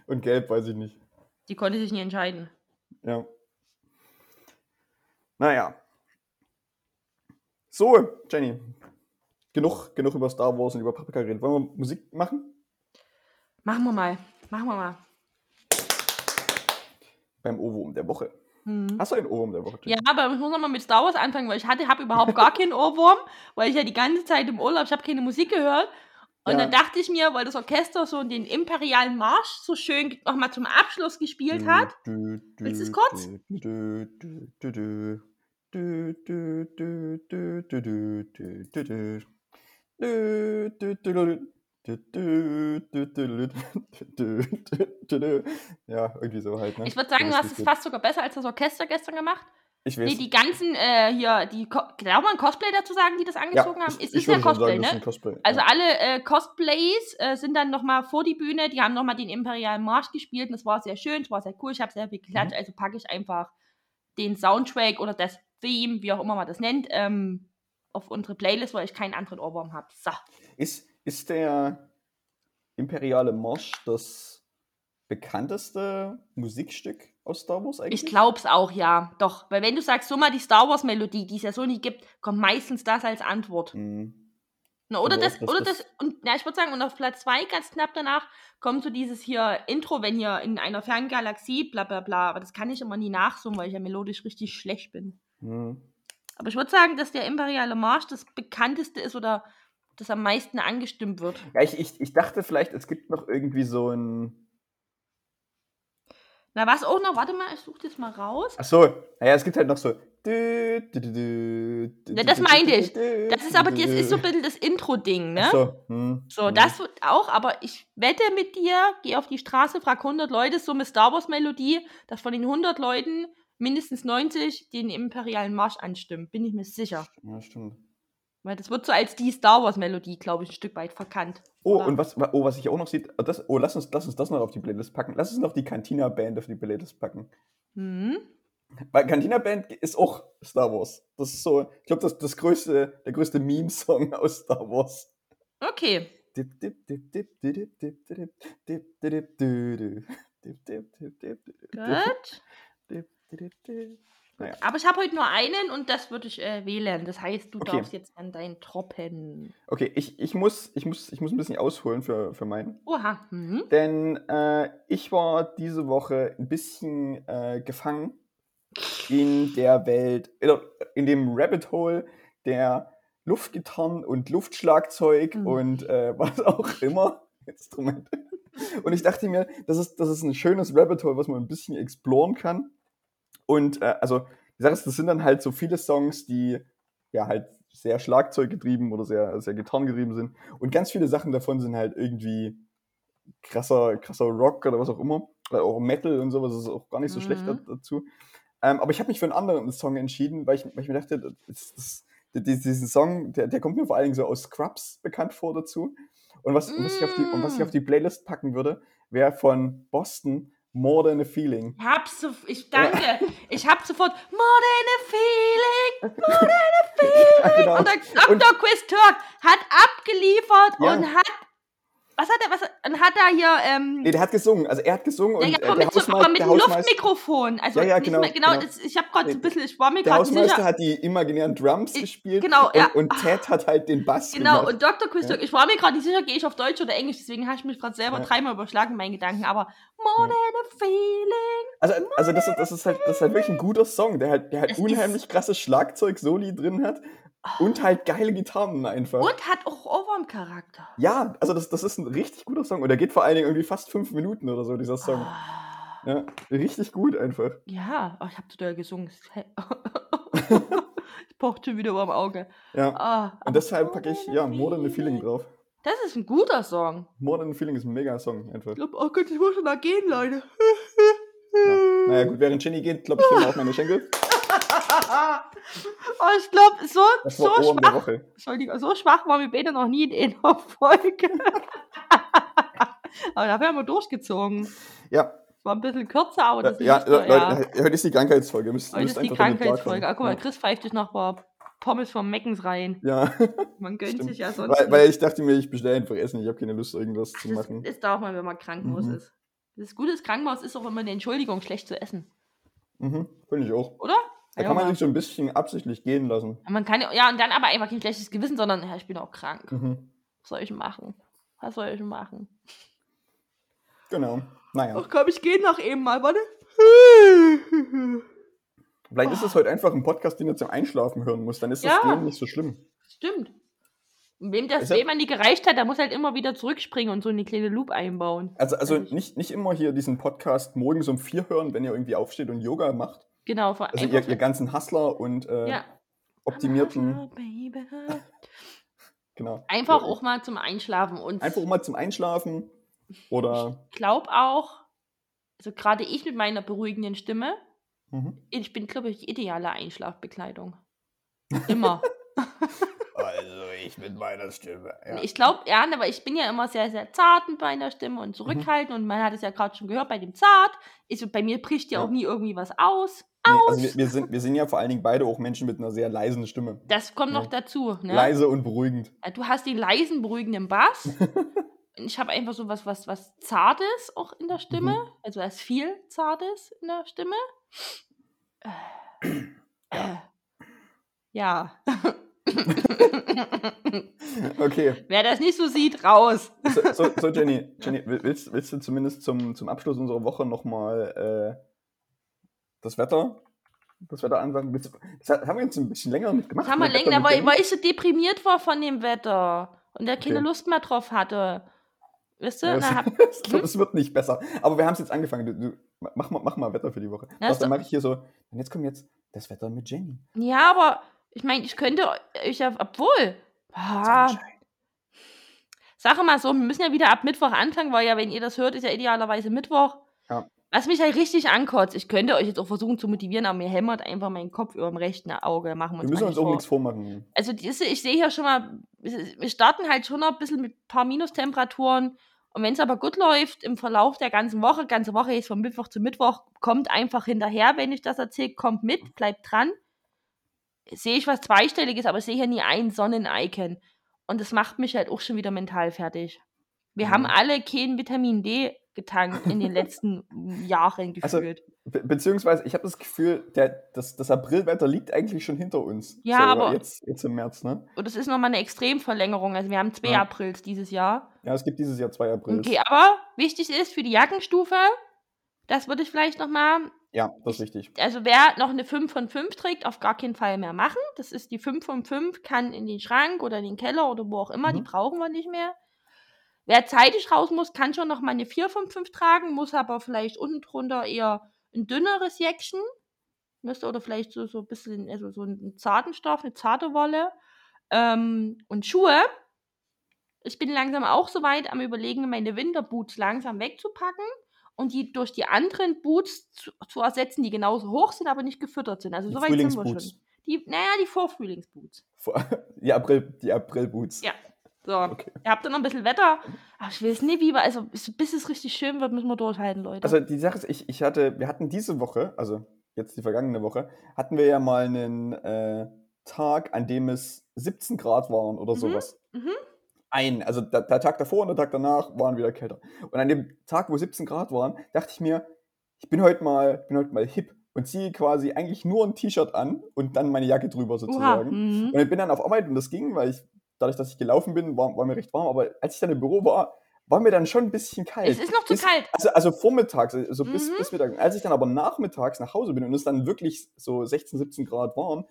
A: und gelb weiß ich nicht.
B: die konnte sich nie entscheiden.
A: Ja. Naja. So, Jenny. Genug, genug über Star Wars und über Paprika geredet. Wollen wir Musik machen?
B: Machen wir mal. Machen wir mal.
A: Beim Ohrwurm der Woche.
B: Hm.
A: Hast du einen Ohrwurm der Woche?
B: Ja, aber ich muss nochmal mit Star Wars anfangen, weil ich hatte, habe überhaupt gar keinen Ohrwurm, weil ich ja die ganze Zeit im Urlaub, ich habe keine Musik gehört. Und
A: Ja.
B: dann dachte ich mir, weil das Orchester so den imperialen Marsch so schön nochmal zum Abschluss gespielt hat.
A: Du, du,
B: Willst du es
A: du,
B: kurz?
A: Ja, irgendwie so halt. Ne?
B: Ich würde sagen, du hast es fast sogar besser als das Orchester gestern gemacht.
A: Ich weiß.
B: Nee, die ganzen äh, hier, die genau mal ein Cosplay dazu sagen, die das angezogen ja, haben.
A: Ich,
B: es
A: ich
B: ist ja Cosplay,
A: sagen,
B: ne?
A: Cosplay,
B: also
A: ja.
B: alle äh, Cosplays äh, sind dann nochmal vor die Bühne, die haben nochmal den Imperialen Marsch gespielt und es war sehr schön, es war sehr cool, ich habe sehr viel geklatscht,
A: mhm.
B: also packe ich einfach den Soundtrack oder das Theme, wie auch immer man das nennt, ähm, auf unsere Playlist, weil ich keinen anderen Ohrwurm habe. So.
A: Ist, ist der Imperiale Marsch das bekannteste Musikstück aus Star Wars eigentlich?
B: Ich glaub's auch, ja. Doch, weil wenn du sagst, so mal die Star Wars Melodie, die es ja so nie gibt, kommt meistens das als Antwort.
A: Hm.
B: Na, oder das,
A: das-
B: oder
A: das-
B: das, und ja, ich würde sagen, und auf Platz 2 ganz knapp danach kommt so dieses hier Intro, wenn hier in einer fernen Galaxie, bla bla bla. Aber das kann ich immer nie nachsummen, weil ich ja melodisch richtig schlecht bin.
A: Hm.
B: Aber ich würde sagen, dass der Imperiale Marsch das bekannteste ist oder das am meisten angestimmt wird.
A: Ja, ich, ich, ich dachte vielleicht, es gibt noch irgendwie so ein.
B: Na, was auch noch? Warte mal, ich suche das mal raus.
A: Achso, naja, es gibt halt noch so. Ja,
B: das meinte ich. Das ist aber, das ist so ein bisschen das Intro-Ding, ne?
A: So, hm,
B: So,
A: hm.
B: das wird auch, aber ich wette mit dir, geh auf die Straße, frag 100 Leute, so eine Star Wars Melodie, dass von den 100 Leuten mindestens 90 den imperialen Marsch anstimmen. Bin ich mir sicher.
A: Ja, stimmt.
B: Weil das wird so als die Star Wars-Melodie, glaube ich, ein Stück weit verkannt.
A: Oh,
B: oder?
A: und was, oh, was ich auch noch sehe, das, oh, lass uns, lass uns das noch auf die Playlist packen. Lass uns noch die Cantina-Band auf die Playlist packen.
B: Mhm.
A: Weil Cantina Band ist auch Star Wars. Das ist so, ich glaube, das, das größte, der größte Meme-Song aus Star Wars.
B: Okay. Gut.
A: Naja.
B: Aber ich habe heute nur einen und das würde ich äh, wählen. Das heißt, du
A: Okay.
B: darfst jetzt an deinen Troppen.
A: Okay, ich, ich, muss, ich, muss, ich muss ein bisschen ausholen für, für meinen.
B: Oha. Mhm.
A: Denn äh, ich war diese Woche ein bisschen äh, gefangen in der Welt, äh, in dem Rabbit Hole der Luftgitarren und Luftschlagzeug
B: Mhm.
A: und äh, was auch immer Instrumente. Und ich dachte mir, das ist, das ist ein schönes Rabbit Hole, was man ein bisschen exploren kann. Und äh, also, die Sache ist, das sind dann halt so viele Songs, die ja halt sehr Schlagzeuggetrieben oder sehr, sehr Gitarrengetrieben sind. Und ganz viele Sachen davon sind halt irgendwie krasser, krasser Rock oder was auch immer. Oder auch Metal und sowas ist auch gar nicht so schlecht
B: Mhm.
A: da, dazu. Ähm, aber ich habe mich für einen anderen Song entschieden, weil ich, weil ich mir dachte, das, das, diesen Song, der, der kommt mir vor allen Dingen so aus Scrubs bekannt vor dazu. Und was, und was, ich, auf die, und was ich auf die Playlist packen würde, wäre von Boston More Than a Feeling.
B: Ich hab so, ich danke. Ich hab sofort more than a feeling, more than a feeling.
A: Ja, genau.
B: Und der Dr.
A: Und-
B: Quiz Turk hat abgeliefert
A: Ja.
B: und hat, was hat er, was, und hat er hier, ähm,
A: Nee, der hat gesungen. Also er hat gesungen
B: ja,
A: und
B: ja,
A: äh,
B: aber
A: der,
B: mit, so,
A: Hausmeister,
B: aber mit
A: der,
B: einem
A: Hausmeister,
B: Luftmikrofon. Also
A: Ja, ja, genau,
B: mehr, genau,
A: genau.
B: ich hab gerade so ein bisschen, ich war mir
A: der
B: gerade
A: Hausmeister
B: sicher.
A: hat die imaginären Drums
B: Ich-
A: gespielt
B: genau,
A: und,
B: ja.
A: und Ted hat halt den Bass
B: Genau,
A: gemacht.
B: und Dr. Quiz Turk, ich war mir gerade nicht sicher, gehe ich auf Deutsch oder Englisch, deswegen habe ich mich gerade selber
A: Ja.
B: dreimal überschlagen, in meinen Gedanken, aber more
A: Ja.
B: than a feeling.
A: Also, also das, ist- das, ist halt, das ist halt wirklich ein guter Song, der halt, der halt
B: Es
A: unheimlich krasses Schlagzeug-Soli drin hat und halt geile Gitarren einfach.
B: Und hat auch Ohrwurm-Charakter.
A: Ja, also das, das ist ein richtig guter Song und der geht vor allen Dingen irgendwie fast fünf Minuten oder so, dieser Song.
B: Ah.
A: Ja, richtig gut einfach.
B: Ja, oh, ich habe zu doll gesungen. ich pochte wieder über dem Auge.
A: Ja.
B: Aber
A: Und deshalb packe ich, ja, More Than a Feeling drauf.
B: Das ist ein guter Song.
A: More Than a Feeling ist ein mega Song einfach.
B: Ich glaube, oh Gott, ich muss schon mal gehen, Leute.
A: Ja. Naja, gut, während Jenny geht, glaube ich, wir auf meine Schenkel.
B: oh, ich glaube, so,
A: Das
B: so schwach. Entschuldigung, so schwach waren wir beide noch nie in einer Folge. Aber dafür haben wir durchgezogen.
A: Ja,
B: war ein bisschen kürzer, aber das
A: Ja,
B: liegt so,
A: Leute, heute ist die Krankheitsfolge. Müsst,
B: Heute
A: müsst
B: ist die Krankheitsfolge. Ah,
A: klarkommen.
B: guck mal, Chris pfeift sich noch ein paar Pommes vom Meckens rein.
A: Ja,
B: Man gönnt
A: Stimmt.
B: sich ja sonst
A: weil, weil ich dachte mir, ich bestelle einfach Essen. Ich habe keine Lust, irgendwas zu
B: das
A: machen.
B: ist auch mal, wenn man Krankenhaus
A: Mhm.
B: ist. Das Gute des Krankenhaus ist auch immer eine Entschuldigung, schlecht zu essen.
A: Mhm, Finde ich auch.
B: Oder?
A: Da
B: Ja,
A: kann man sich so ein bisschen absichtlich gehen lassen.
B: Man kann ja, und dann aber einfach kein schlechtes Gewissen, sondern ja, ich bin auch krank.
A: Mhm.
B: Was soll ich machen? Was soll ich machen?
A: Genau. Naja.
B: Ach komm, ich gehe noch eben mal, warte.
A: Vielleicht ist
B: Oh.
A: es heute einfach ein Podcast, den ihr zum Einschlafen hören muss. Dann ist das
B: Ja.
A: Nicht so schlimm.
B: Stimmt. Und wem das
A: Ist
B: wem an die gereicht hat, der muss halt immer wieder zurückspringen und so eine kleine Loop einbauen.
A: Also, also nicht, nicht immer hier diesen Podcast morgens um vier hören, wenn ihr irgendwie aufsteht und Yoga macht.
B: Genau, vor
A: Also ihr, ihr ganzen Hustler und äh,
B: ja.
A: optimierten, genau.
B: Einfach
A: Ja,
B: auch mal zum Einschlafen und
A: Einfach mal zum Einschlafen oder
B: glaub auch, also gerade ich mit meiner beruhigenden Stimme,
A: mhm.
B: ich bin, glaube ich, ideale Einschlafbekleidung. Immer.
A: Also ich mit meiner Stimme. Ja.
B: Ich glaube, ja, aber ich bin ja immer sehr, sehr zart mit meiner Stimme
A: Mhm.
B: und zurückhaltend und man hat es ja gerade schon gehört bei dem Zart. Ich, bei mir bricht ja,
A: Ja.
B: auch nie irgendwie was aus.
A: Nee, also wir, wir, sind, wir sind ja vor allen Dingen beide auch Menschen mit einer sehr leisen Stimme.
B: Das kommt
A: Ja.
B: noch dazu. Ne?
A: Leise und beruhigend.
B: Äh, Du hast den leisen, beruhigenden Bass. Ich habe einfach so was, was, was Zartes auch in der Stimme.
A: Mhm.
B: Also da ist viel Zartes in der Stimme. Äh, äh, ja.
A: Okay,
B: Wer das nicht so sieht, raus.
A: so, so, so Jenny, Jenny will- willst, willst du zumindest zum, zum Abschluss unserer Woche nochmal äh, das Wetter, das Wetter ansagen? Das haben wir jetzt ein bisschen länger nicht gemacht.
B: Das haben wir länger, weil, weil ich so deprimiert war von dem Wetter und der keine
A: Okay.
B: Lust mehr drauf hatte. Weißt du?
A: Ja,
B: Und dann hab,
A: ich glaube, es wird nicht besser. Aber wir haben es jetzt angefangen. Du, du, mach, mal, mach mal Wetter für die Woche.
B: Ja, ist
A: dann mache ich hier so, und jetzt kommt jetzt das Wetter mit Jenny.
B: ja, aber ich meine, ich könnte euch ja, obwohl. Ah. Sache mal so, wir müssen ja wieder ab Mittwoch anfangen, weil ja, wenn ihr das hört, ist ja idealerweise Mittwoch.
A: Ja.
B: Was mich halt richtig ankotzt, ich könnte euch jetzt auch versuchen zu motivieren, aber mir hämmert einfach mein Kopf über dem rechten Auge. Machen wir
A: Wir müssen uns auch
B: vor.
A: nichts vormachen.
B: Also diese, ich sehe hier schon mal, wir starten halt schon noch ein bisschen mit ein paar Minustemperaturen. Und wenn es aber gut läuft im Verlauf der ganzen Woche, ganze Woche ist von Mittwoch zu Mittwoch, kommt einfach hinterher, wenn ich das erzähle, kommt mit, bleibt dran. Sehe ich was Zweistelliges, aber ich sehe hier nie ein Sonnen-Icon. Und das macht mich halt auch schon wieder mental fertig. Wir
A: Mhm.
B: haben alle kein Vitamin D getankt in den letzten Jahren
A: Also,
B: gefühlt.
A: Be beziehungsweise, ich habe das Gefühl, der, das, das Aprilwetter liegt eigentlich schon hinter uns.
B: Ja,
A: so,
B: aber-
A: Jetzt, jetzt im März, ne?
B: Und das ist nochmal eine Extremverlängerung. Also wir haben zwei
A: Ja.
B: Aprils dieses Jahr.
A: Ja, es gibt dieses Jahr zwei Aprils.
B: Okay, aber wichtig ist für die Jackenstufe, das würde ich vielleicht nochmal,
A: Ja, das ist wichtig.
B: also wer noch eine 5 von 5 trägt, auf gar keinen Fall mehr machen. Das ist die 5 von 5, kann in den Schrank oder in den Keller oder wo auch immer, die
A: Mhm.
B: brauchen wir nicht mehr. Wer zeitig raus muss, kann schon noch mal eine 4 von 5 tragen, muss aber vielleicht unten drunter eher ein dünneres Jäckchen. Müsste oder vielleicht so, so ein bisschen, also so einen zarten Stoff, eine zarte Wolle. Ähm, und Schuhe. Ich bin langsam auch so weit am überlegen, meine Winterboots langsam wegzupacken und die durch die anderen Boots zu, zu ersetzen, die genauso hoch sind, aber nicht gefüttert sind. Also
A: Die
B: so weit sind wir schon. Die, naja, die Vorfrühlingsboots.
A: Vor- Die April, die Aprilboots.
B: Ja. So,
A: Okay.
B: ihr habt dann noch ein bisschen Wetter. Aber ich weiß nicht, wie wir, also bis es richtig schön wird, müssen wir durchhalten, Leute.
A: Also die Sache ist, ich, ich hatte, wir hatten diese Woche, also jetzt die vergangene Woche, hatten wir ja mal einen äh, Tag, an dem es 17 Grad waren oder
B: Mhm,
A: sowas.
B: mhm.
A: Ein, also der, der Tag davor und der Tag danach waren wieder kälter. Und an dem Tag, wo 17 Grad waren, dachte ich mir, ich bin heute mal, bin heute mal hip und ziehe quasi eigentlich nur ein T-Shirt an und dann meine Jacke drüber
B: Oha.
A: sozusagen.
B: Mhm.
A: Und ich bin dann auf Arbeit und das ging, weil ich, dadurch, dass ich gelaufen bin, war, war mir recht warm. Aber als ich dann im Büro war, war mir dann schon ein bisschen kalt.
B: Es ist noch zu
A: Bis-
B: kalt.
A: Also, also vormittags, also bis,
B: Mhm.
A: bis Mittag. Und als ich dann aber nachmittags nach Hause bin und es dann wirklich so 16, 17 Grad waren,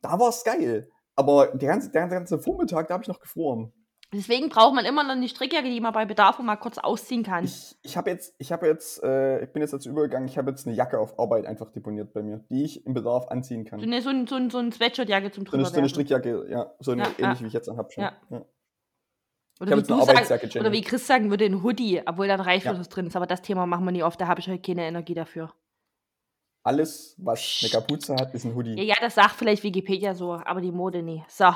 A: da war es geil. Aber der ganze, der ganze Vormittag, da habe ich noch gefroren.
B: Deswegen braucht man immer noch eine Strickjacke, die man bei Bedarf mal kurz ausziehen kann.
A: Ich, ich habe jetzt, ich habe jetzt, äh, ich bin jetzt dazu übergegangen, ich habe jetzt eine Jacke auf Arbeit einfach deponiert bei mir, die ich im Bedarf anziehen kann.
B: so eine, so ein, so ein, so ein Sweatshirtjacke zum
A: So eine, so eine. Strickjacke, ja, so eine
B: Ja,
A: ähnlich
B: ja.
A: wie ich jetzt anhab schon.
B: Ja.
A: Ja. Ich
B: Oder
A: habe
B: wie,
A: jetzt eine
B: du sagst,
A: Arbeitsjacke, Jenny.
B: oder wie Chris sagen würde, ein Hoodie, obwohl reicht,
A: Ja.
B: was drin ist. Aber das Thema machen wir nie oft, da habe ich heute keine Energie dafür.
A: Alles, was eine Kapuze hat, ist ein Hoodie.
B: Ja, ja, das sagt vielleicht Wikipedia so, aber die Mode nie. So.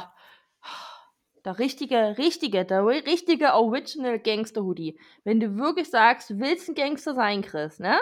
B: Der richtige, richtige, der ri- richtige Original Gangster Hoodie. Wenn du wirklich sagst, du willst ein Gangster sein, Chris, ne?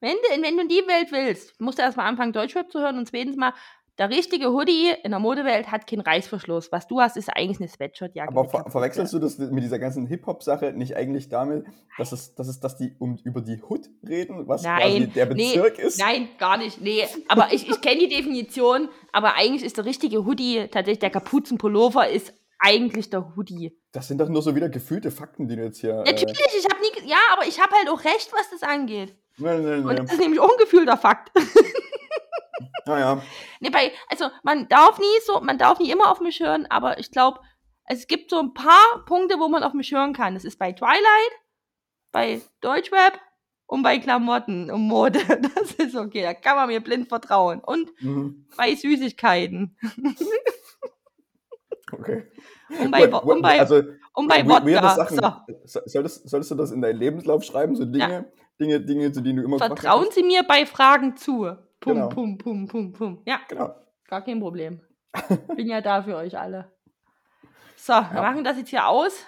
B: Wenn du, wenn du in die Welt willst, musst du erstmal anfangen, Deutschrap zu hören und zweitens mal, der richtige Hoodie in der Modewelt hat keinen Reißverschluss. Was du hast, ist eigentlich eine Sweatshirtjacke.
A: Aber ver verwechselst du das mit dieser ganzen Hip-Hop-Sache nicht eigentlich damit, dass es, dass es, dass die um, über die Hood reden, was
B: Nein,
A: quasi der
B: nee,
A: Bezirk ist?
B: Nein, gar nicht. Nee, aber ich, ich kenne die Definition, aber eigentlich ist der richtige Hoodie, tatsächlich der Kapuzenpullover ist eigentlich der Hoodie.
A: Das sind doch nur so wieder gefühlte Fakten, die du jetzt hier. Äh,
B: Natürlich, ich habe nie, ja, aber ich habe halt auch recht, was das angeht.
A: nein, nein,
B: Und
A: nein.
B: das ist nämlich auch ein gefühlter Fakt.
A: Naja,
B: Nee, bei, also man darf nie so, man darf nie immer auf mich hören, aber ich glaube, es gibt so ein paar Punkte, wo man auf mich hören kann. Das ist bei Twilight, bei Deutschrap und bei Klamotten und Mode. Das ist okay, da kann man mir blind vertrauen. Und
A: mhm.
B: bei Süßigkeiten.
A: okay.
B: Und bei,
A: Gut,
B: und bei,
A: also,
B: und bei Wodka.
A: Sachen.
B: So.
A: So- Solltest, solltest du das in deinen Lebenslauf schreiben? So Dinge, Dinge, Dinge, zu denen du immer
B: Vertrauen? Sie mir bei Fragen zu. Pum,
A: Genau.
B: pum, pum, pum, pum. Ja,
A: Genau.
B: gar kein Problem. Bin ja da für euch alle. So, wir machen das jetzt hier aus.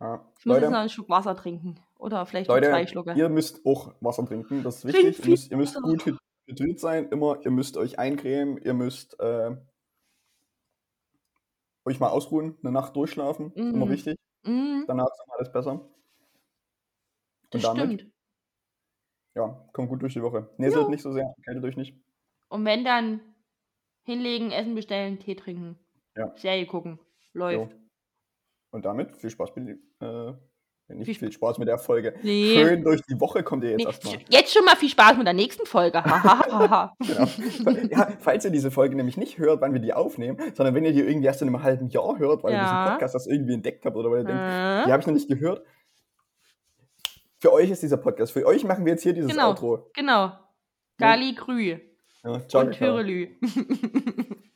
A: Ja.
B: Ich muss
A: Leute,
B: jetzt noch einen Schluck Wasser trinken. Oder vielleicht noch zwei
A: Leute
B: Schlucke.
A: ihr müsst auch Wasser trinken, das ist wichtig. Ihr müsst, ihr müsst gut hyd- hydriert sein, immer. Ihr müsst euch eincremen, ihr müsst äh, euch mal ausruhen, eine Nacht durchschlafen, ist immer
B: Mhm.
A: wichtig.
B: Mhm,
A: Danach ist alles besser.
B: das
A: Und damit,
B: stimmt.
A: ja, kommt gut durch die Woche. Näselt nicht so sehr, kältet euch nicht.
B: Und wenn dann hinlegen, Essen bestellen, Tee trinken.
A: Ja.
B: Serie gucken. Läuft.
A: Jo. Und damit viel Spaß mit, äh, nicht
B: Viel
A: Spaß mit der Folge.
B: Nee.
A: Schön durch die Woche kommt ihr jetzt
B: Nee,
A: erstmal.
B: jetzt schon mal viel Spaß mit der nächsten Folge.
A: Genau. Ja, falls ihr diese Folge nämlich nicht hört, wann wir die aufnehmen, sondern wenn ihr die irgendwie erst in einem halben Jahr hört, weil ihr
B: Ja.
A: diesen Podcast das irgendwie entdeckt habt oder weil ihr denkt,
B: Äh,
A: die habe ich noch nicht gehört. Für euch ist dieser Podcast. Für euch machen wir jetzt hier dieses
B: Genau.
A: Outro.
B: genau. Gali Grü
A: Ja, ciao,
B: und
A: ciao.
B: Hürelü.